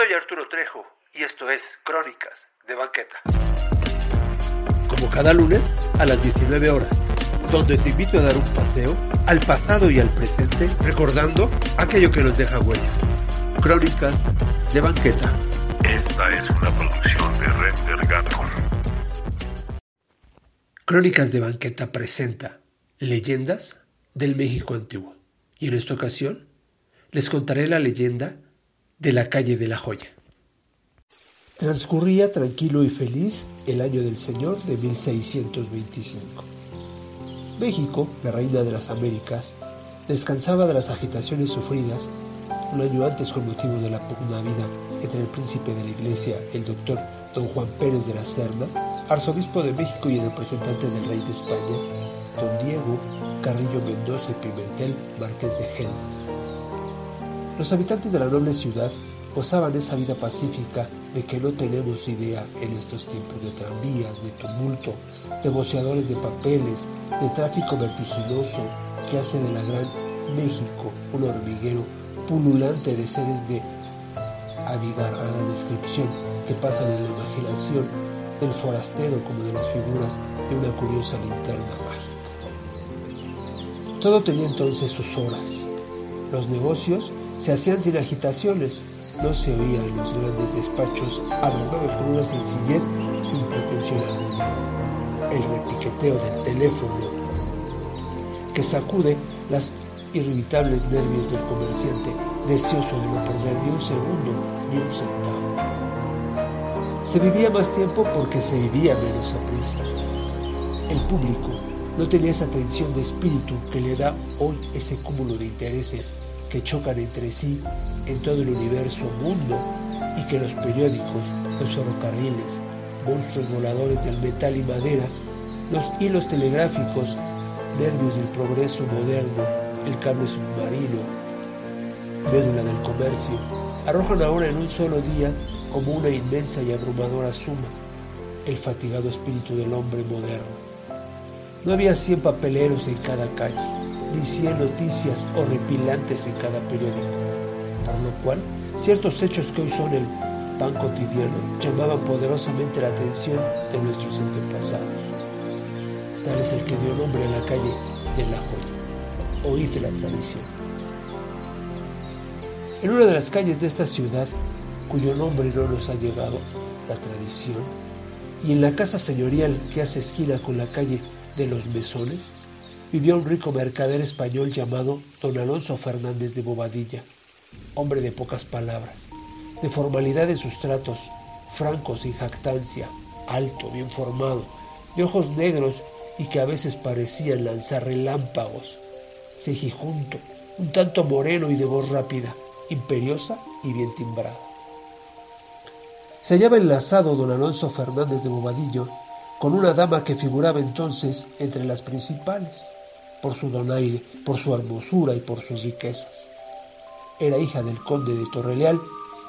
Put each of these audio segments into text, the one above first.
Soy Arturo Trejo y esto es Crónicas de Banqueta. Como cada lunes a las 19 horas, donde te invito a dar un paseo al pasado y al presente, recordando aquello que nos deja huella. Crónicas de Banqueta. Esta es una producción de Render Gato. Crónicas de Banqueta presenta Leyendas del México Antiguo. Y en esta ocasión les contaré la leyenda de la calle de la joya. Transcurría tranquilo y feliz el año del Señor de 1625. México, la reina de las Américas, descansaba de las agitaciones sufridas un año antes con motivo de la pugna vida entre el príncipe de la iglesia, el doctor don Juan Pérez de la Serna, arzobispo de México y el representante del rey de España, don Diego Carrillo Mendoza Pimentel, marqués de Gelmas. Los habitantes de la noble ciudad gozaban esa vida pacífica de que no tenemos idea en estos tiempos de tranvías, de tumulto, de boceadores de papeles, de tráfico vertiginoso que hace de la gran México un hormiguero pululante de seres de abigarrada descripción que pasan en la imaginación del forastero como de las figuras de una curiosa linterna mágica. Todo tenía entonces sus horas. Los negocios se hacían sin agitaciones, no se oía en los grandes despachos adornados con una sencillez sin pretensión alguna. El repiqueteo del teléfono que sacude las irritables nervios del comerciante, deseoso de no perder ni un segundo ni un centavo. Se vivía más tiempo porque se vivía menos a prisa. El público no tenía esa tensión de espíritu que le da hoy ese cúmulo de intereses que chocan entre sí en todo el universo mundo y que los periódicos, los ferrocarriles, monstruos voladores del metal y madera, los hilos telegráficos, nervios del progreso moderno, el cable submarino, médula del comercio, arrojan ahora en un solo día como una inmensa y abrumadora suma el fatigado espíritu del hombre moderno. No había cien papeleros en cada calle, cien noticias horripilantes en cada periódico, por lo cual ciertos hechos que hoy son el pan cotidiano llamaban poderosamente la atención de nuestros antepasados. Tal es el que dio nombre a la calle de la joya. Oíd la tradición. En una de las calles de esta ciudad, cuyo nombre no nos ha llegado, la tradición, y en la casa señorial que hace esquina con la calle de los Mesones, vivía un rico mercader español llamado don Alonso Fernández de Bobadilla, hombre de pocas palabras, de formalidad en sus tratos, franco sin jactancia, alto, bien formado, de ojos negros y que a veces parecían lanzar relámpagos, cejijunto, un tanto moreno y de voz rápida, imperiosa y bien timbrada. Se hallaba enlazado don Alonso Fernández de Bobadillo con una dama que figuraba entonces entre las principales, por su donaire, por su hermosura y por sus riquezas. Era hija del conde de Torreleal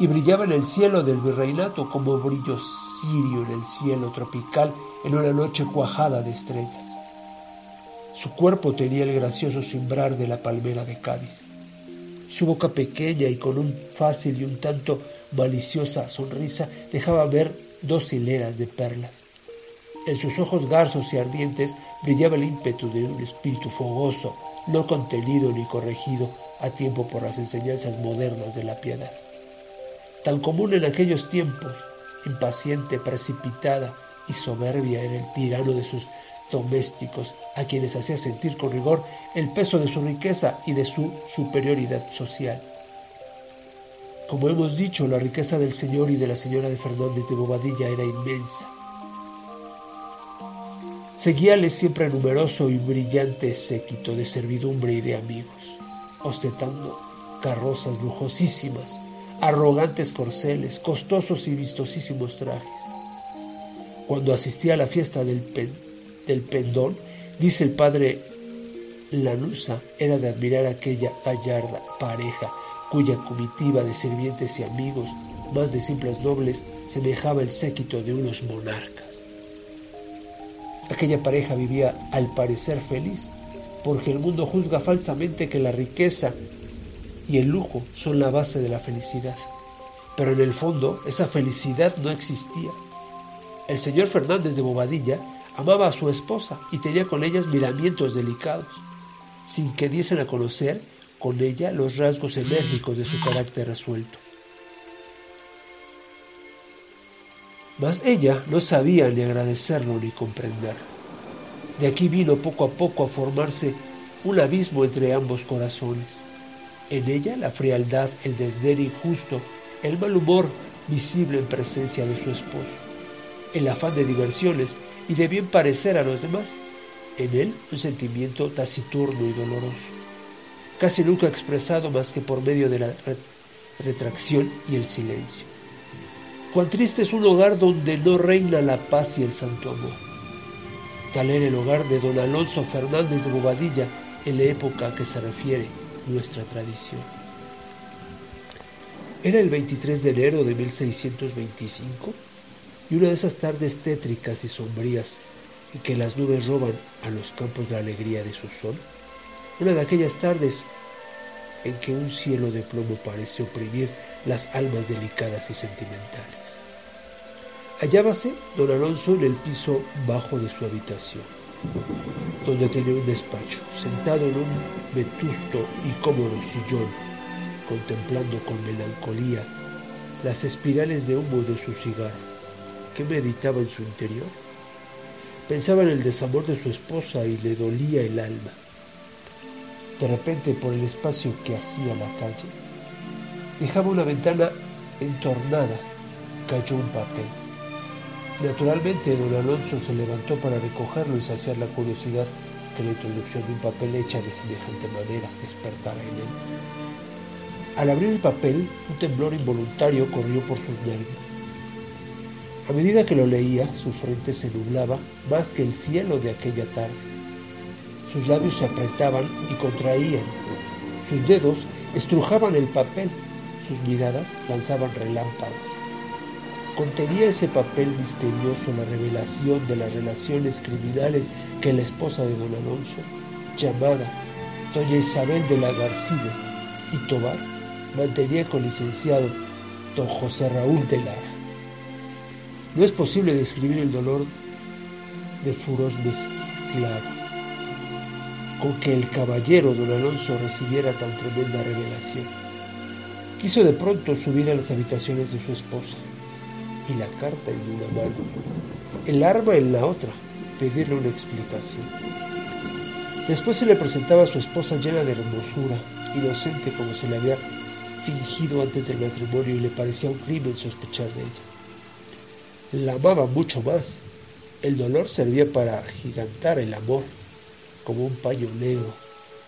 y brillaba en el cielo del virreinato como brillo sirio en el cielo tropical en una noche cuajada de estrellas. Su cuerpo tenía el gracioso cimbrar de la palmera de Cádiz. Su boca pequeña y con un fácil y un tanto maliciosa sonrisa dejaba ver dos hileras de perlas. En sus ojos garzos y ardientes brillaba el ímpetu de un espíritu fogoso, no contenido ni corregido a tiempo por las enseñanzas modernas de la piedad. Tan común en aquellos tiempos, impaciente, precipitada y soberbia era el tirano de sus domésticos, a quienes hacía sentir con rigor el peso de su riqueza y de su superioridad social. Como hemos dicho, la riqueza del señor y de la señora de Fernández de Bobadilla era inmensa. Seguíale siempre numeroso y brillante séquito de servidumbre y de amigos, ostentando carrozas lujosísimas, arrogantes corceles, costosos y vistosísimos trajes. Cuando asistía a la fiesta del, pendón, dice el padre Lanusa, era de admirar aquella gallarda pareja cuya comitiva de sirvientes y amigos, más de simples nobles, semejaba el séquito de unos monarcas. Aquella pareja vivía al parecer feliz, porque el mundo juzga falsamente que la riqueza y el lujo son la base de la felicidad. pero en el fondo esa felicidad no existía. El señor Fernández de Bobadilla amaba a su esposa y tenía con ellas miramientos delicados, sin que diesen a conocer con ella los rasgos enérgicos de su carácter resuelto. Mas ella no sabía ni agradecerlo ni comprenderlo. De aquí vino poco a poco a formarse un abismo entre ambos corazones. En ella la frialdad, el desdén injusto, el mal humor visible en presencia de su esposo, el afán de diversiones y de bien parecer a los demás, en él un sentimiento taciturno y doloroso, casi nunca expresado más que por medio de la retracción y el silencio. Cuán triste es un hogar donde no reina la paz y el santo amor Tal era el hogar de don Alonso Fernández de Bobadilla en la época a que se refiere nuestra tradición. Era el 23 de enero de 1625 y una de esas tardes tétricas y sombrías y que las nubes roban a los campos la alegría de su sol, una de aquellas tardes en que un cielo de plomo parece oprimir las almas delicadas y sentimentales. Hallábase don Alonso en el piso bajo de su habitación, donde tenía un despacho, sentado en un vetusto y cómodo sillón, contemplando con melancolía las espirales de humo de su cigarro, que meditaba en su interior. Pensaba en el desamor de su esposa y le dolía el alma. De repente, por el espacio que hacía la calle, dejaba una ventana entornada, cayó un papel Naturalmente, don Alonso se levantó para recogerlo y saciar la curiosidad que la introducción de un papel hecha de semejante manera despertara en él. Al abrir el papel, un temblor involuntario corrió por sus nervios. A medida que lo leía, su frente se nublaba más que el cielo de aquella tarde. Sus labios se apretaban y contraían. Sus dedos estrujaban el papel. Sus miradas lanzaban relámpagos. Contenía ese papel misterioso la revelación de las relaciones criminales que la esposa de don Alonso, llamada doña Isabel de la García y Tobar, mantenía con licenciado don José Raúl de Lara. No es posible describir el dolor de Furos mezclado con que el caballero don Alonso recibiera tan tremenda revelación. Quiso de pronto subir a las habitaciones de su esposa y la carta en una mano, el arma en la otra, pedirle una explicación. Después se le presentaba a su esposa llena de hermosura, inocente como se le había fingido antes del matrimonio y le parecía un crimen sospechar de ella. La amaba mucho más. El dolor servía para gigantar el amor, como un paño negro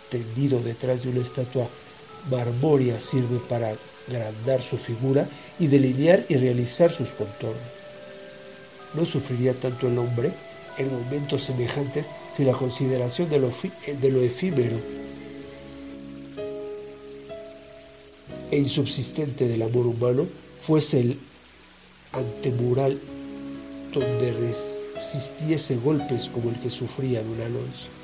tendido detrás de una estatua marmórea sirve para agrandar su figura y delinear y realizar sus contornos. No sufriría tanto el hombre en momentos semejantes si la consideración de lo, lo efímero e insubsistente del amor humano fuese el antemural donde resistiese golpes como el que sufría don Alonso.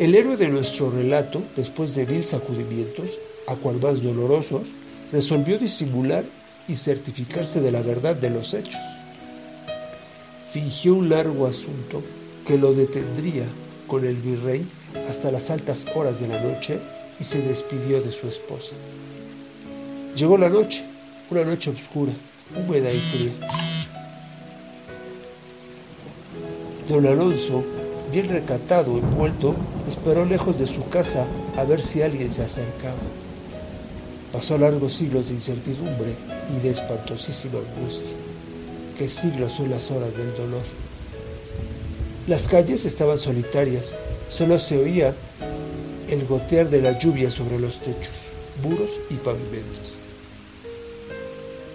El héroe de nuestro relato, después de mil sacudimientos, a cual más dolorosos, resolvió disimular y certificarse de la verdad de los hechos. Fingió un largo asunto que lo detendría con el virrey hasta las altas horas de la noche y se despidió de su esposa. Llegó la noche, una noche oscura, húmeda y fría. Don Alonso, bien recatado, envuelto, esperó lejos de su casa a ver si alguien se acercaba. Pasó largos siglos de incertidumbre y de espantosísima angustia. ¿Qué siglos son las horas del dolor? Las calles estaban solitarias, solo se oía el gotear de la lluvia sobre los techos, muros y pavimentos.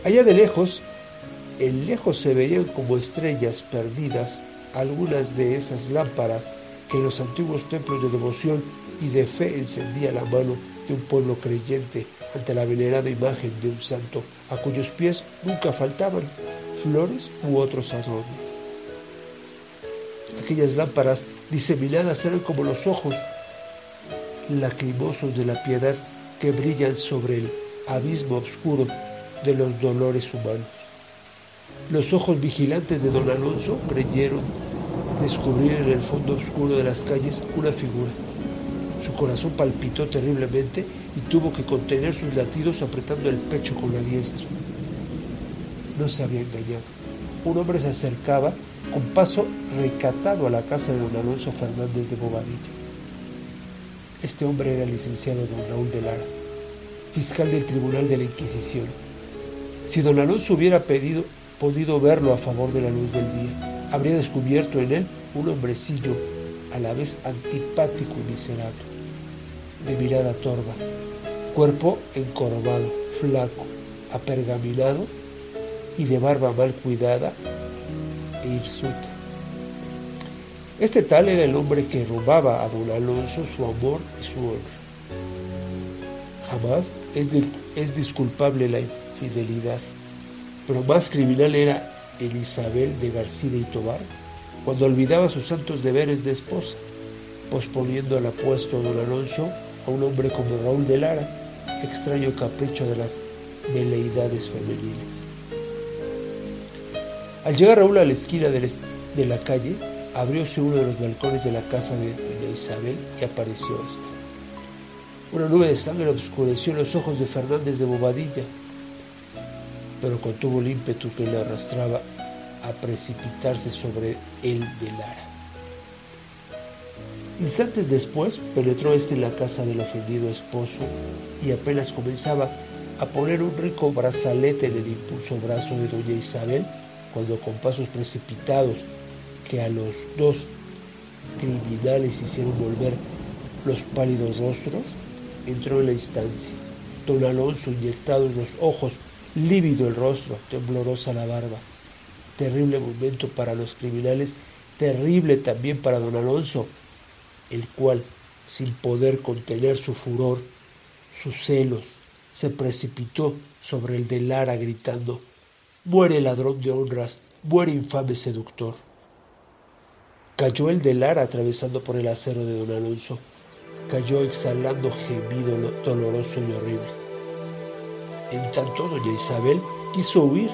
Allá de lejos, en lejos se veían como estrellas perdidas algunas de esas lámparas que en los antiguos templos de devoción y de fe encendía la mano de un pueblo creyente ante la venerada imagen de un santo a cuyos pies nunca faltaban flores u otros adornos. Aquellas lámparas diseminadas eran como los ojos lacrimosos de la piedad que brillan sobre el abismo oscuro de los dolores humanos. Los ojos vigilantes de don Alonso creyeron descubrir en el fondo oscuro de las calles una figura. Su corazón palpitó terriblemente y tuvo que contener sus latidos apretando el pecho con la diestra. No se había engañado. Un hombre se acercaba con paso recatado a la casa de don Alonso Fernández de Bobadilla. Este hombre era el licenciado don Raúl de Lara, fiscal del Tribunal de la Inquisición. Si don Alonso hubiera pedido, podido verlo a favor de la luz del día, habría descubierto en él un hombrecillo a la vez antipático y miserable, de mirada torva, cuerpo encorvado, flaco, apergaminado y de barba mal cuidada e hirsuta. Este tal era el hombre que robaba a don Alonso su amor y su honra. Jamás es, es disculpable la infidelidad, pero más criminal era Elizabel de García y Tobar cuando olvidaba sus santos deberes de esposa, posponiendo el apuesto don Alonso a un hombre como Raúl de Lara, extraño capricho de las veleidades femeniles. Al llegar Raúl a la esquina de la calle, abrióse uno de los balcones de la casa de doña Isabel y apareció esta. Una nube de sangre obscureció los ojos de Fernández de Bobadilla, pero contuvo el ímpetu que le arrastraba a precipitarse sobre él de Lara. Instantes después penetró éste en la casa del ofendido esposo y apenas comenzaba a poner un rico brazalete en el impulso brazo de doña Isabel, cuando con pasos precipitados que a los dos criminales hicieron volver los pálidos rostros, entró en la instancia. Don Alonso, inyectados los ojos, lívido el rostro, temblorosa la barba. Terrible momento para los criminales, terrible también para don Alonso, el cual, sin poder contener su furor, sus celos, se precipitó sobre el de Lara gritando, Muere ladrón de honras, muere infame seductor. Cayó el de Lara atravesando por el acero de don Alonso. Cayó exhalando gemido doloroso y horrible. En tanto, doña Isabel quiso huir,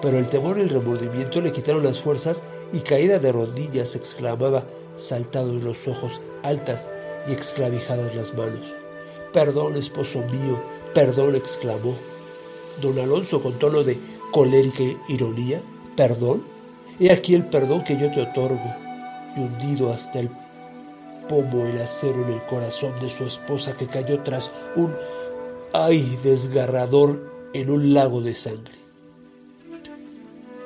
pero el temor y el remordimiento le quitaron las fuerzas y caída de rodillas exclamaba, saltado en los ojos, altas y exclavijadas las manos. Perdón, esposo mío, perdón, exclamó. Don Alonso con tono de colérica ironía, perdón. He aquí el perdón que yo te otorgo y hundido hasta el pomo el acero en el corazón de su esposa que cayó tras un ay desgarrador en un lago de sangre.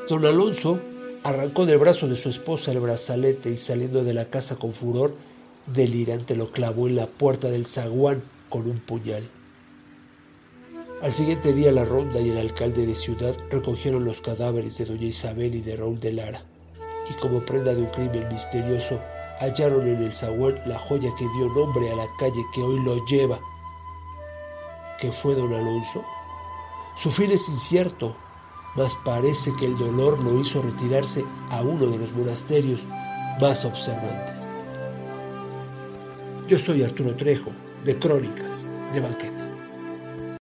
Don Alonso arrancó del brazo de su esposa el brazalete y saliendo de la casa con furor delirante lo clavó en la puerta del zaguán con un puñal. Al siguiente día la ronda y el alcalde de ciudad recogieron los cadáveres de doña Isabel y de Raúl de Lara y como prenda de un crimen misterioso hallaron en el zaguán la joya que dio nombre a la calle que hoy lo lleva, que fue don Alonso. Su fin es incierto, mas parece que el dolor lo hizo retirarse a uno de los monasterios más observantes. Yo soy Arturo Trejo, de Crónicas de Banquete.